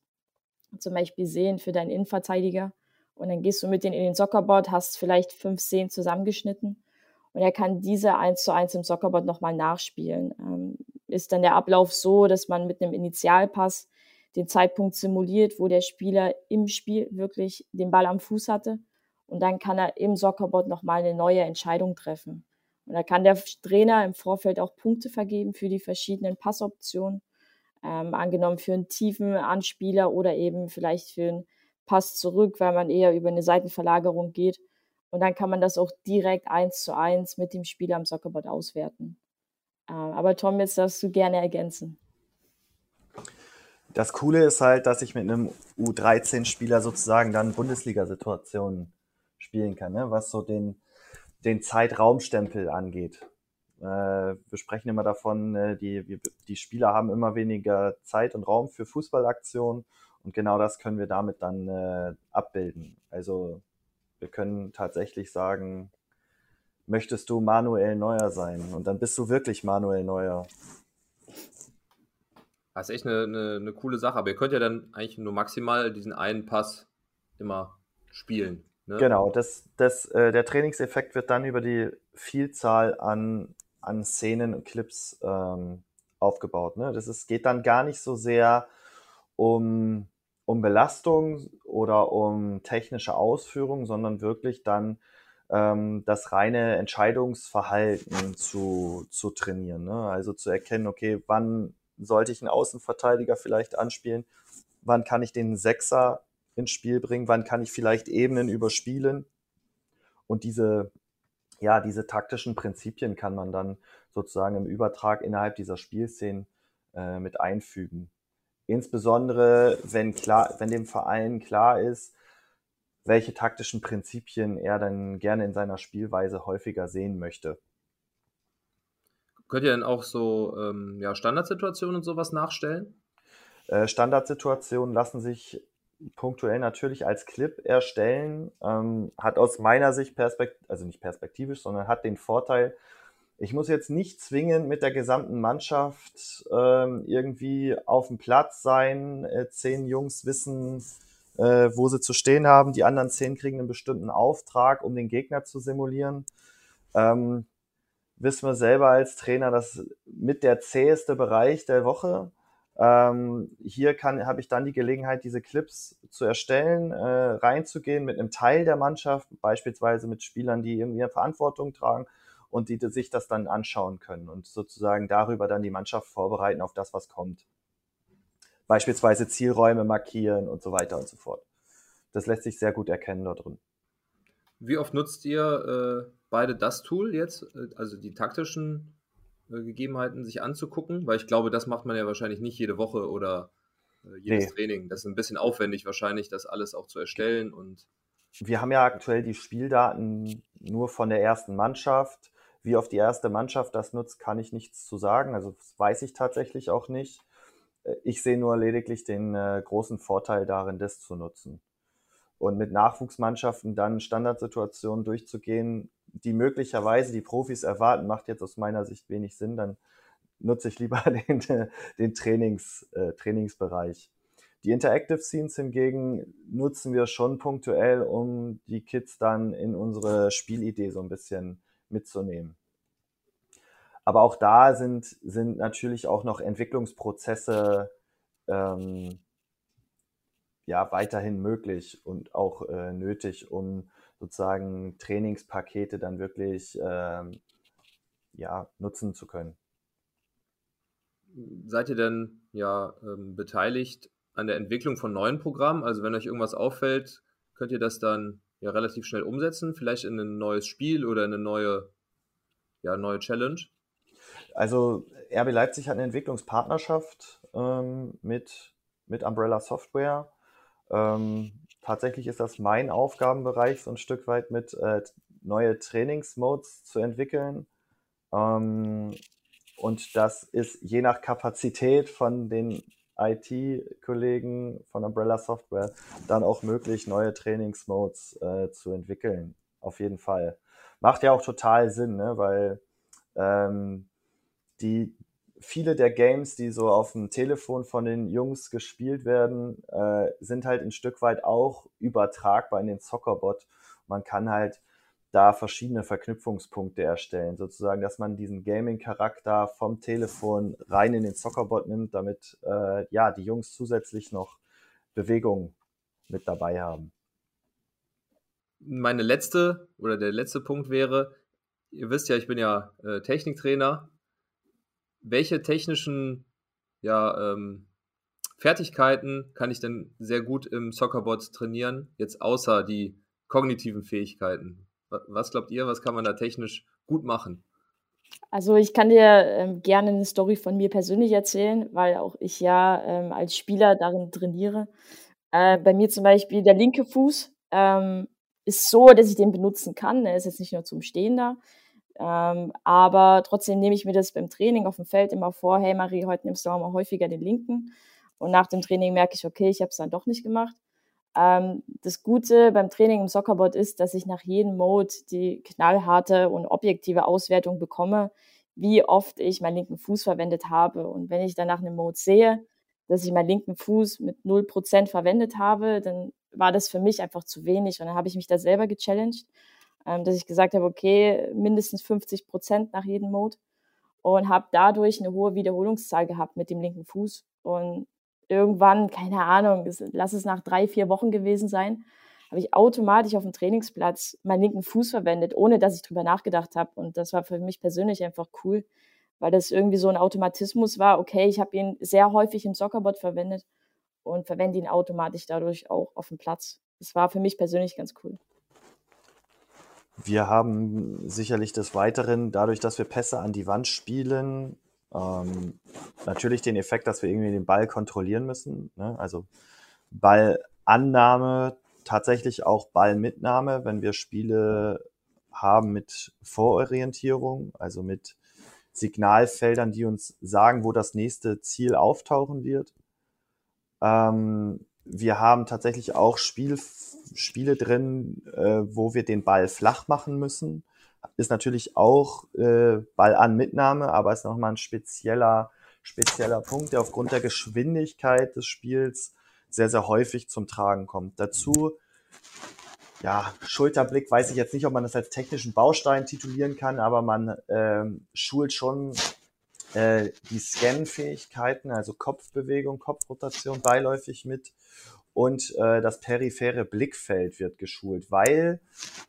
Speaker 2: Zum Beispiel Szenen für deinen Innenverteidiger. Und dann gehst du mit denen in den Soccerboard, hast vielleicht fünf Szenen zusammengeschnitten und er kann diese eins zu eins im Soccerboard nochmal nachspielen. Ähm, ist dann der Ablauf so, dass man mit einem Initialpass den Zeitpunkt simuliert, wo der Spieler im Spiel wirklich den Ball am Fuß hatte und dann kann er im Soccerboard nochmal eine neue Entscheidung treffen. Und da kann der Trainer im Vorfeld auch Punkte vergeben für die verschiedenen Passoptionen. Ähm, angenommen für einen tiefen Anspieler oder eben vielleicht für einen Pass zurück, weil man eher über eine Seitenverlagerung geht. Und dann kann man das auch direkt eins zu eins mit dem Spieler am Soccerboard auswerten. Ähm, aber Tom, jetzt darfst du gerne ergänzen.
Speaker 3: Das Coole ist halt, dass ich mit einem U13-Spieler sozusagen dann Bundesliga-Situationen spielen kann, ne? was so den, den Zeitraumstempel angeht. Äh, wir sprechen immer davon, äh, die, die Spieler haben immer weniger Zeit und Raum für Fußballaktionen und genau das können wir damit dann äh, abbilden. Also wir können tatsächlich sagen, möchtest du Manuel Neuer sein? Und dann bist du wirklich Manuel Neuer.
Speaker 1: Das ist echt eine, eine, eine coole Sache, aber ihr könnt ja dann eigentlich nur maximal diesen einen Pass immer spielen.
Speaker 3: Ne? Genau, das, das, äh, der Trainingseffekt wird dann über die Vielzahl an, an Szenen und Clips ähm, aufgebaut. Ne? Das ist, geht dann gar nicht so sehr um, um Belastung oder um technische Ausführung, sondern wirklich dann ähm, das reine Entscheidungsverhalten zu, zu trainieren. Ne? Also zu erkennen, okay, wann sollte ich einen Außenverteidiger vielleicht anspielen, wann kann ich den Sechser ins Spiel bringen, wann kann ich vielleicht Ebenen überspielen. Und diese, ja, diese taktischen Prinzipien kann man dann sozusagen im Übertrag innerhalb dieser Spielszenen äh, mit einfügen. Insbesondere, wenn klar, wenn dem Verein klar ist, welche taktischen Prinzipien er dann gerne in seiner Spielweise häufiger sehen möchte.
Speaker 1: Könnt ihr denn auch so ähm, ja, Standardsituationen und sowas nachstellen?
Speaker 3: Äh, Standardsituationen lassen sich punktuell natürlich als Clip erstellen, ähm, hat aus meiner Sicht perspektivisch, also nicht perspektivisch, sondern hat den Vorteil, ich muss jetzt nicht zwingend mit der gesamten Mannschaft ähm, irgendwie auf dem Platz sein. Äh, zehn Jungs wissen, äh, wo sie zu stehen haben. Die anderen zehn kriegen einen bestimmten Auftrag, um den Gegner zu simulieren. Ähm, wissen wir selber als Trainer, dass mit der zäheste Bereich der Woche ähm, hier habe ich dann die Gelegenheit, diese Clips zu erstellen, äh, reinzugehen mit einem Teil der Mannschaft, beispielsweise mit Spielern, die irgendwie Verantwortung tragen und die, die sich das dann anschauen können und sozusagen darüber dann die Mannschaft vorbereiten auf das, was kommt. Beispielsweise Zielräume markieren und so weiter und so fort. Das lässt sich sehr gut erkennen dort drin.
Speaker 1: Wie oft nutzt ihr äh, beide das Tool jetzt, äh, also die taktischen äh, Gegebenheiten sich anzugucken, weil ich glaube, das macht man ja wahrscheinlich nicht jede Woche oder äh, jedes nee. Training. Das ist ein bisschen aufwendig wahrscheinlich, das alles auch zu erstellen und
Speaker 3: wir haben ja aktuell die Spieldaten nur von der ersten Mannschaft. Wie oft die erste Mannschaft das nutzt, kann ich nichts zu sagen. Also weiß ich tatsächlich auch nicht. Äh, ich sehe nur lediglich den äh, großen Vorteil darin, das zu nutzen. Und mit Nachwuchsmannschaften dann Standardsituationen durchzugehen, die möglicherweise die Profis erwarten, macht jetzt aus meiner Sicht wenig Sinn, dann nutze ich lieber den, den Trainings, äh, Trainingsbereich. Die Interactive Scenes hingegen nutzen wir schon punktuell, um die Kids dann in unsere Spielidee so ein bisschen mitzunehmen. Aber auch da sind, sind natürlich auch noch Entwicklungsprozesse ähm, ja, weiterhin möglich und auch äh, nötig, um sozusagen Trainingspakete dann wirklich ähm, ja, nutzen zu können.
Speaker 1: Seid ihr denn ja ähm, beteiligt an der Entwicklung von neuen Programmen? Also wenn euch irgendwas auffällt, könnt ihr das dann ja relativ schnell umsetzen, vielleicht in ein neues Spiel oder in eine neue, ja, neue Challenge?
Speaker 3: Also RB Leipzig hat eine Entwicklungspartnerschaft ähm, mit, mit Umbrella Software. Ähm, tatsächlich ist das mein Aufgabenbereich, so ein Stück weit mit äh, neue Trainingsmodes zu entwickeln. Ähm, und das ist je nach Kapazität von den IT-Kollegen von Umbrella Software dann auch möglich, neue Trainingsmodes äh, zu entwickeln. Auf jeden Fall. Macht ja auch total Sinn, ne? weil ähm, die viele der Games, die so auf dem Telefon von den Jungs gespielt werden, äh, sind halt ein Stück weit auch übertragbar in den Soccerbot. Man kann halt da verschiedene Verknüpfungspunkte erstellen. Sozusagen, dass man diesen Gaming-Charakter vom Telefon rein in den Soccerbot nimmt, damit äh, ja die Jungs zusätzlich noch Bewegung mit dabei haben.
Speaker 1: Meine letzte oder der letzte Punkt wäre, ihr wisst ja, ich bin ja äh, Techniktrainer. Welche technischen ja, ähm, Fertigkeiten kann ich denn sehr gut im Soccerbot trainieren, jetzt außer die kognitiven Fähigkeiten? Was glaubt ihr, was kann man da technisch gut machen?
Speaker 2: Also ich kann dir ähm, gerne eine Story von mir persönlich erzählen, weil auch ich ja ähm, als Spieler darin trainiere. Äh, bei mir zum Beispiel der linke Fuß ähm, ist so, dass ich den benutzen kann. Er ist jetzt nicht nur zum Stehen da. Ähm, aber trotzdem nehme ich mir das beim Training auf dem Feld immer vor, hey Marie, heute nimmst du auch mal häufiger den linken. Und nach dem Training merke ich, okay, ich habe es dann doch nicht gemacht. Ähm, das Gute beim Training im Soccerboard ist, dass ich nach jedem Mode die knallharte und objektive Auswertung bekomme, wie oft ich meinen linken Fuß verwendet habe. Und wenn ich dann nach einem Mode sehe, dass ich meinen linken Fuß mit 0% verwendet habe, dann war das für mich einfach zu wenig. Und dann habe ich mich da selber gechallenged, ähm, dass ich gesagt habe, okay, mindestens 50% nach jedem Mode. Und habe dadurch eine hohe Wiederholungszahl gehabt mit dem linken Fuß. Und irgendwann, keine Ahnung, lass es nach drei, vier Wochen gewesen sein, habe ich automatisch auf dem Trainingsplatz meinen linken Fuß verwendet, ohne dass ich drüber nachgedacht habe. Und das war für mich persönlich einfach cool, weil das irgendwie so ein Automatismus war. Okay, ich habe ihn sehr häufig im Soccerbot verwendet und verwende ihn automatisch dadurch auch auf dem Platz. Das war für mich persönlich ganz cool.
Speaker 3: Wir haben sicherlich des Weiteren, dadurch, dass wir Pässe an die Wand spielen, ähm, natürlich den Effekt, dass wir irgendwie den Ball kontrollieren müssen. Ne? Also Ballannahme, tatsächlich auch Ballmitnahme, wenn wir Spiele haben mit Vororientierung, also mit Signalfeldern, die uns sagen, wo das nächste Ziel auftauchen wird. Ähm, wir haben tatsächlich auch Spiel, Spiele drin, äh, wo wir den Ball flach machen müssen ist natürlich auch äh, Ball an Mitnahme, aber ist nochmal ein spezieller, spezieller Punkt, der aufgrund der Geschwindigkeit des Spiels sehr, sehr häufig zum Tragen kommt. Dazu, ja, Schulterblick, weiß ich jetzt nicht, ob man das als technischen Baustein titulieren kann, aber man ähm, schult schon äh, die Scan-Fähigkeiten, also Kopfbewegung, Kopfrotation beiläufig mit und äh, das periphere Blickfeld wird geschult, weil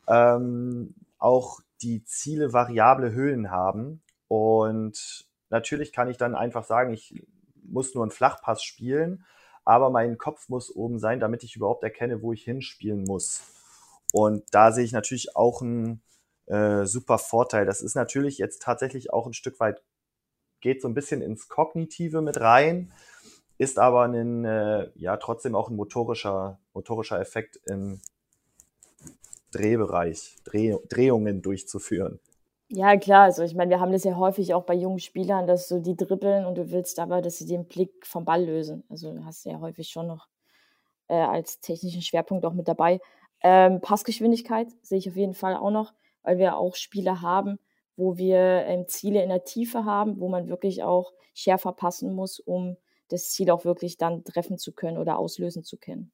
Speaker 3: ähm, auch die Ziele variable Höhen haben. Und natürlich kann ich dann einfach sagen, ich muss nur einen Flachpass spielen, aber mein Kopf muss oben sein, damit ich überhaupt erkenne, wo ich hinspielen muss. Und da sehe ich natürlich auch einen äh, super Vorteil. Das ist natürlich jetzt tatsächlich auch ein Stück weit, geht so ein bisschen ins Kognitive mit rein, ist aber ein, äh, ja, trotzdem auch ein motorischer, motorischer Effekt im, Drehbereich, Dreh, Drehungen durchzuführen.
Speaker 2: Ja, klar. Also ich meine, wir haben das ja häufig auch bei jungen Spielern, dass so die dribbeln und du willst aber, dass sie den Blick vom Ball lösen. Also hast du ja häufig schon noch äh, als technischen Schwerpunkt auch mit dabei. Ähm, Passgeschwindigkeit sehe ich auf jeden Fall auch noch, weil wir auch Spiele haben, wo wir ähm, Ziele in der Tiefe haben, wo man wirklich auch schärfer passen muss, um das Ziel auch wirklich dann treffen zu können oder auslösen zu können.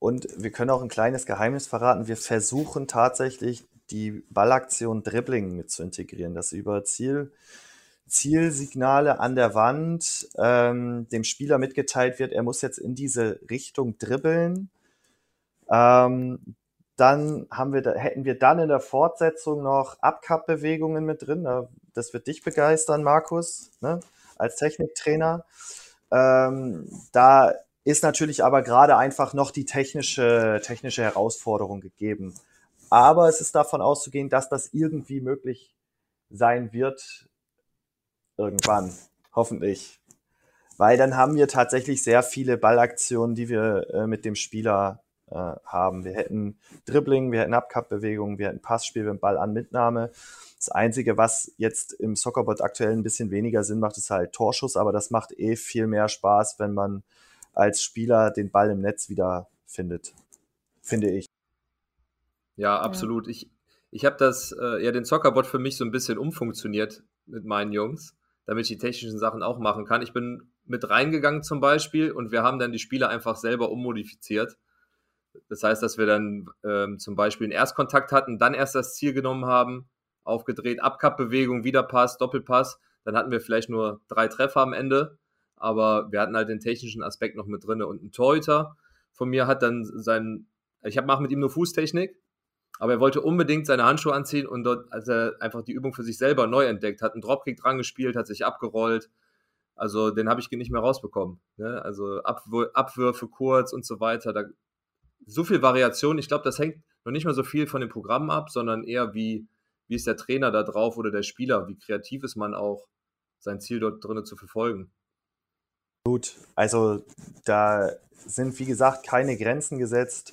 Speaker 3: Und wir können auch ein kleines Geheimnis verraten. Wir versuchen tatsächlich die Ballaktion Dribbling mit zu integrieren, dass über Ziel, Zielsignale an der Wand ähm, dem Spieler mitgeteilt wird, er muss jetzt in diese Richtung dribbeln. Ähm, dann haben wir da, hätten wir dann in der Fortsetzung noch Abcup-Bewegungen mit drin. Das wird dich begeistern, Markus, ne? als Techniktrainer. Ähm, da ist natürlich aber gerade einfach noch die technische, technische Herausforderung gegeben. Aber es ist davon auszugehen, dass das irgendwie möglich sein wird. Irgendwann. Hoffentlich. Weil dann haben wir tatsächlich sehr viele Ballaktionen, die wir äh, mit dem Spieler äh, haben. Wir hätten Dribbling, wir hätten Abkappbewegungen, wir hätten Passspiel, wir hätten Ballanmitnahme. Das Einzige, was jetzt im Soccerbot aktuell ein bisschen weniger Sinn macht, ist halt Torschuss, aber das macht eh viel mehr Spaß, wenn man als Spieler den Ball im Netz wieder findet, finde ich.
Speaker 1: Ja, absolut. Ja. Ich, ich habe das, äh, ja, den Soccerbot für mich so ein bisschen umfunktioniert mit meinen Jungs, damit ich die technischen Sachen auch machen kann. Ich bin mit reingegangen zum Beispiel und wir haben dann die Spieler einfach selber ummodifiziert. Das heißt, dass wir dann ähm, zum Beispiel einen Erstkontakt hatten, dann erst das Ziel genommen haben, aufgedreht, Abkappbewegung, Wiederpass, Doppelpass. Dann hatten wir vielleicht nur drei Treffer am Ende, aber wir hatten halt den technischen Aspekt noch mit drin. Und ein Torhüter von mir hat dann sein, ich mache mit ihm nur Fußtechnik, aber er wollte unbedingt seine Handschuhe anziehen und dort, als er einfach die Übung für sich selber neu entdeckt hat, einen Dropkick dran gespielt, hat sich abgerollt. Also den habe ich nicht mehr rausbekommen. Ne? Also Abwür Abwürfe kurz und so weiter. Da, so viel Variation. Ich glaube, das hängt noch nicht mal so viel von dem Programm ab, sondern eher wie, wie ist der Trainer da drauf oder der Spieler, wie kreativ ist man auch, sein Ziel dort drinnen zu verfolgen.
Speaker 3: Gut, also da sind wie gesagt keine Grenzen gesetzt.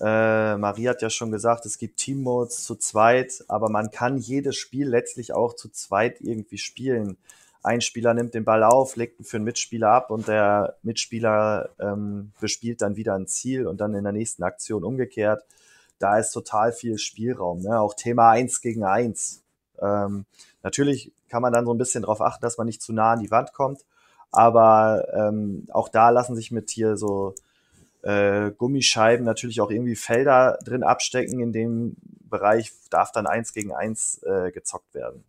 Speaker 3: Äh, Marie hat ja schon gesagt, es gibt Teammodes zu zweit, aber man kann jedes Spiel letztlich auch zu zweit irgendwie spielen. Ein Spieler nimmt den Ball auf, legt ihn für einen Mitspieler ab und der Mitspieler ähm, bespielt dann wieder ein Ziel und dann in der nächsten Aktion umgekehrt da ist total viel Spielraum. Ne? Auch Thema eins gegen eins. Ähm, natürlich kann man dann so ein bisschen darauf achten, dass man nicht zu nah an die Wand kommt. Aber ähm, auch da lassen sich mit hier so äh, Gummischeiben natürlich auch irgendwie Felder drin abstecken. In dem Bereich darf dann eins gegen eins äh, gezockt werden.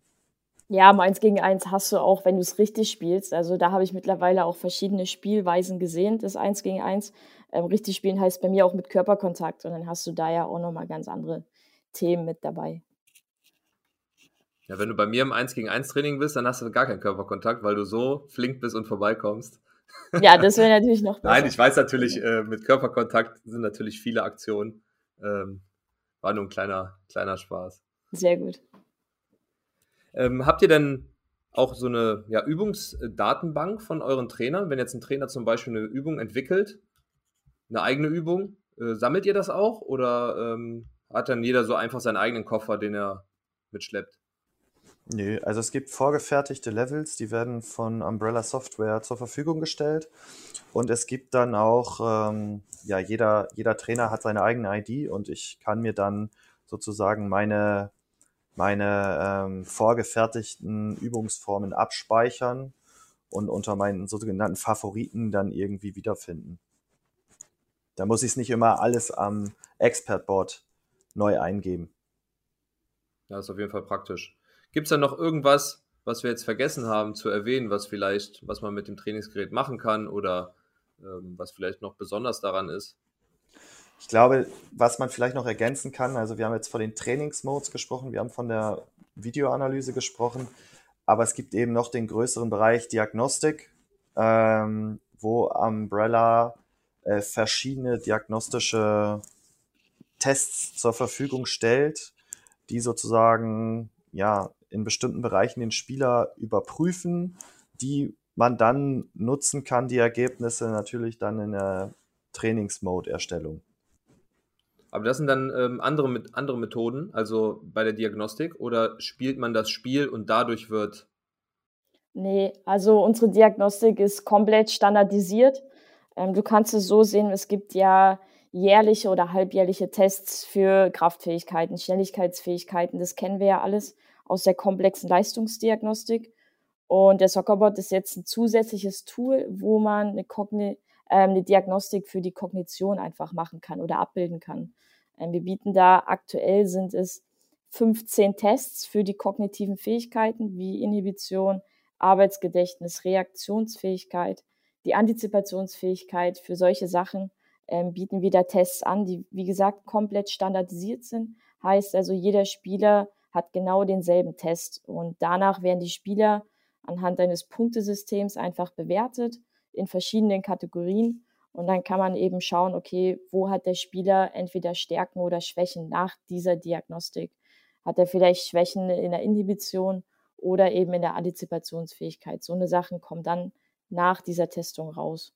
Speaker 2: Ja, im 1 gegen 1 hast du auch, wenn du es richtig spielst. Also da habe ich mittlerweile auch verschiedene Spielweisen gesehen, das 1 gegen 1. Ähm, richtig spielen heißt bei mir auch mit Körperkontakt und dann hast du da ja auch nochmal ganz andere Themen mit dabei.
Speaker 1: Ja, wenn du bei mir im 1 gegen 1 Training bist, dann hast du gar keinen Körperkontakt, weil du so flink bist und vorbeikommst.
Speaker 2: Ja, das wäre natürlich noch
Speaker 1: besser. Nein, ich weiß natürlich, äh, mit Körperkontakt sind natürlich viele Aktionen. Ähm, war nur ein kleiner, kleiner Spaß.
Speaker 2: Sehr gut.
Speaker 1: Ähm, habt ihr denn auch so eine ja, Übungsdatenbank von euren Trainern? Wenn jetzt ein Trainer zum Beispiel eine Übung entwickelt, eine eigene Übung, äh, sammelt ihr das auch oder ähm, hat dann jeder so einfach seinen eigenen Koffer, den er mitschleppt?
Speaker 3: Nö, also es gibt vorgefertigte Levels, die werden von Umbrella Software zur Verfügung gestellt. Und es gibt dann auch, ähm, ja, jeder, jeder Trainer hat seine eigene ID und ich kann mir dann sozusagen meine meine ähm, vorgefertigten Übungsformen abspeichern und unter meinen sogenannten Favoriten dann irgendwie wiederfinden. Da muss ich es nicht immer alles am Expert-Board neu eingeben.
Speaker 1: Ja, ist auf jeden Fall praktisch. Gibt es da noch irgendwas, was wir jetzt vergessen haben zu erwähnen, was vielleicht, was man mit dem Trainingsgerät machen kann oder ähm, was vielleicht noch besonders daran ist?
Speaker 3: Ich glaube, was man vielleicht noch ergänzen kann, also wir haben jetzt von den Trainingsmodes gesprochen, wir haben von der Videoanalyse gesprochen, aber es gibt eben noch den größeren Bereich Diagnostik, ähm, wo Umbrella äh, verschiedene diagnostische Tests zur Verfügung stellt, die sozusagen ja in bestimmten Bereichen den Spieler überprüfen, die man dann nutzen kann, die Ergebnisse natürlich dann in der Trainingsmode-Erstellung.
Speaker 1: Aber das sind dann ähm, andere, andere Methoden, also bei der Diagnostik, oder spielt man das Spiel und dadurch wird.
Speaker 2: Nee, also unsere Diagnostik ist komplett standardisiert. Ähm, du kannst es so sehen, es gibt ja jährliche oder halbjährliche Tests für Kraftfähigkeiten, Schnelligkeitsfähigkeiten, das kennen wir ja alles aus der komplexen Leistungsdiagnostik. Und der Soccerbot ist jetzt ein zusätzliches Tool, wo man eine, Kogni ähm, eine Diagnostik für die Kognition einfach machen kann oder abbilden kann. Ähm, wir bieten da aktuell sind es 15 Tests für die kognitiven Fähigkeiten wie Inhibition, Arbeitsgedächtnis, Reaktionsfähigkeit, die Antizipationsfähigkeit. Für solche Sachen ähm, bieten wir da Tests an, die, wie gesagt, komplett standardisiert sind. Heißt also, jeder Spieler hat genau denselben Test und danach werden die Spieler anhand eines Punktesystems einfach bewertet. in verschiedenen Kategorien. Und dann kann man eben schauen, okay, wo hat der Spieler entweder Stärken oder Schwächen nach dieser Diagnostik? Hat er vielleicht Schwächen in der Inhibition oder eben in der Antizipationsfähigkeit? So eine Sachen kommen dann nach dieser Testung raus.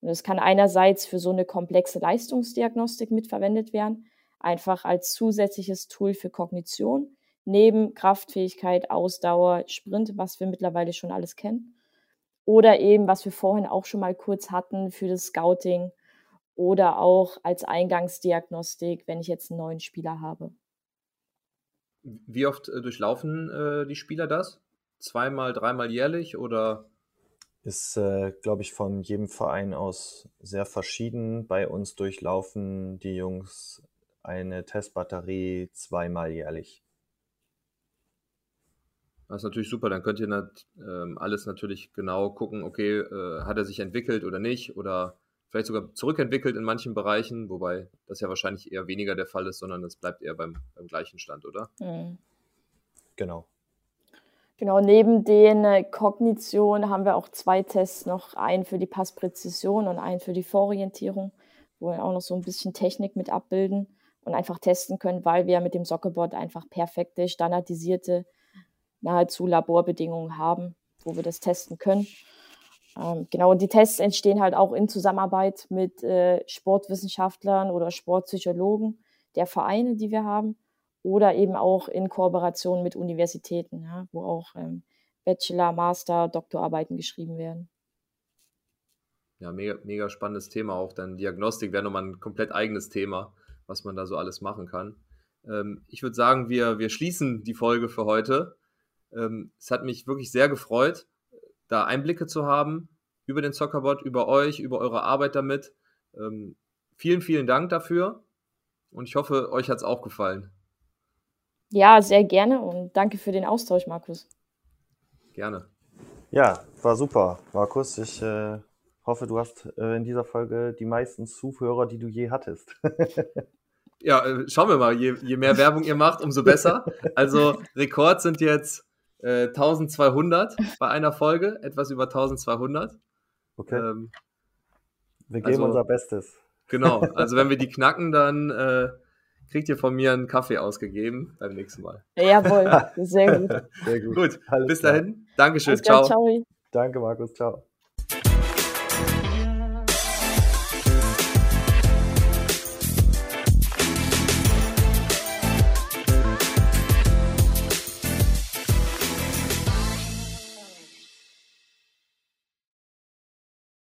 Speaker 2: Und es kann einerseits für so eine komplexe Leistungsdiagnostik mitverwendet werden, einfach als zusätzliches Tool für Kognition, neben Kraftfähigkeit, Ausdauer, Sprint, was wir mittlerweile schon alles kennen. Oder eben, was wir vorhin auch schon mal kurz hatten, für das Scouting oder auch als Eingangsdiagnostik, wenn ich jetzt einen neuen Spieler habe.
Speaker 1: Wie oft äh, durchlaufen äh, die Spieler das? Zweimal, dreimal jährlich oder?
Speaker 3: Ist, äh, glaube ich, von jedem Verein aus sehr verschieden. Bei uns durchlaufen die Jungs eine Testbatterie zweimal jährlich.
Speaker 1: Das ist natürlich super. Dann könnt ihr nat ähm, alles natürlich genau gucken, okay, äh, hat er sich entwickelt oder nicht oder vielleicht sogar zurückentwickelt in manchen Bereichen, wobei das ja wahrscheinlich eher weniger der Fall ist, sondern es bleibt eher beim, beim gleichen Stand, oder? Mhm.
Speaker 3: Genau.
Speaker 2: Genau, neben den äh, Kognition haben wir auch zwei Tests noch, einen für die Passpräzision und einen für die Vororientierung, wo wir auch noch so ein bisschen Technik mit abbilden und einfach testen können, weil wir mit dem Soccerboard einfach perfekte, standardisierte, nahezu Laborbedingungen haben, wo wir das testen können. Ähm, genau, und die Tests entstehen halt auch in Zusammenarbeit mit äh, Sportwissenschaftlern oder Sportpsychologen der Vereine, die wir haben, oder eben auch in Kooperation mit Universitäten, ja, wo auch ähm, Bachelor, Master, Doktorarbeiten geschrieben werden.
Speaker 1: Ja, mega, mega spannendes Thema auch. Dann Diagnostik wäre nochmal ein komplett eigenes Thema was man da so alles machen kann. Ähm, ich würde sagen, wir, wir schließen die Folge für heute. Ähm, es hat mich wirklich sehr gefreut, da Einblicke zu haben über den Zockerbot, über euch, über eure Arbeit damit. Ähm, vielen, vielen Dank dafür und ich hoffe, euch hat es auch gefallen.
Speaker 2: Ja, sehr gerne und danke für den Austausch, Markus.
Speaker 1: Gerne.
Speaker 3: Ja, war super, Markus. Ich äh, hoffe, du hast äh, in dieser Folge die meisten Zuhörer, die du je hattest.
Speaker 1: ja, äh, schauen wir mal, je, je, mehr Werbung ihr macht, umso besser. Also Rekord sind jetzt äh, 1200 bei einer Folge, etwas über 1200.
Speaker 3: Okay. Ähm, wir geben also, unser Bestes.
Speaker 1: Genau, also wenn wir die knacken, dann äh, kriegt ihr von mir einen Kaffee ausgegeben beim nächsten Mal.
Speaker 2: Jawohl, sehr gut.
Speaker 1: Sehr gut. gut, bis dahin. Dankeschön. Ciao. ciao.
Speaker 3: Danke, Markus. Ciao.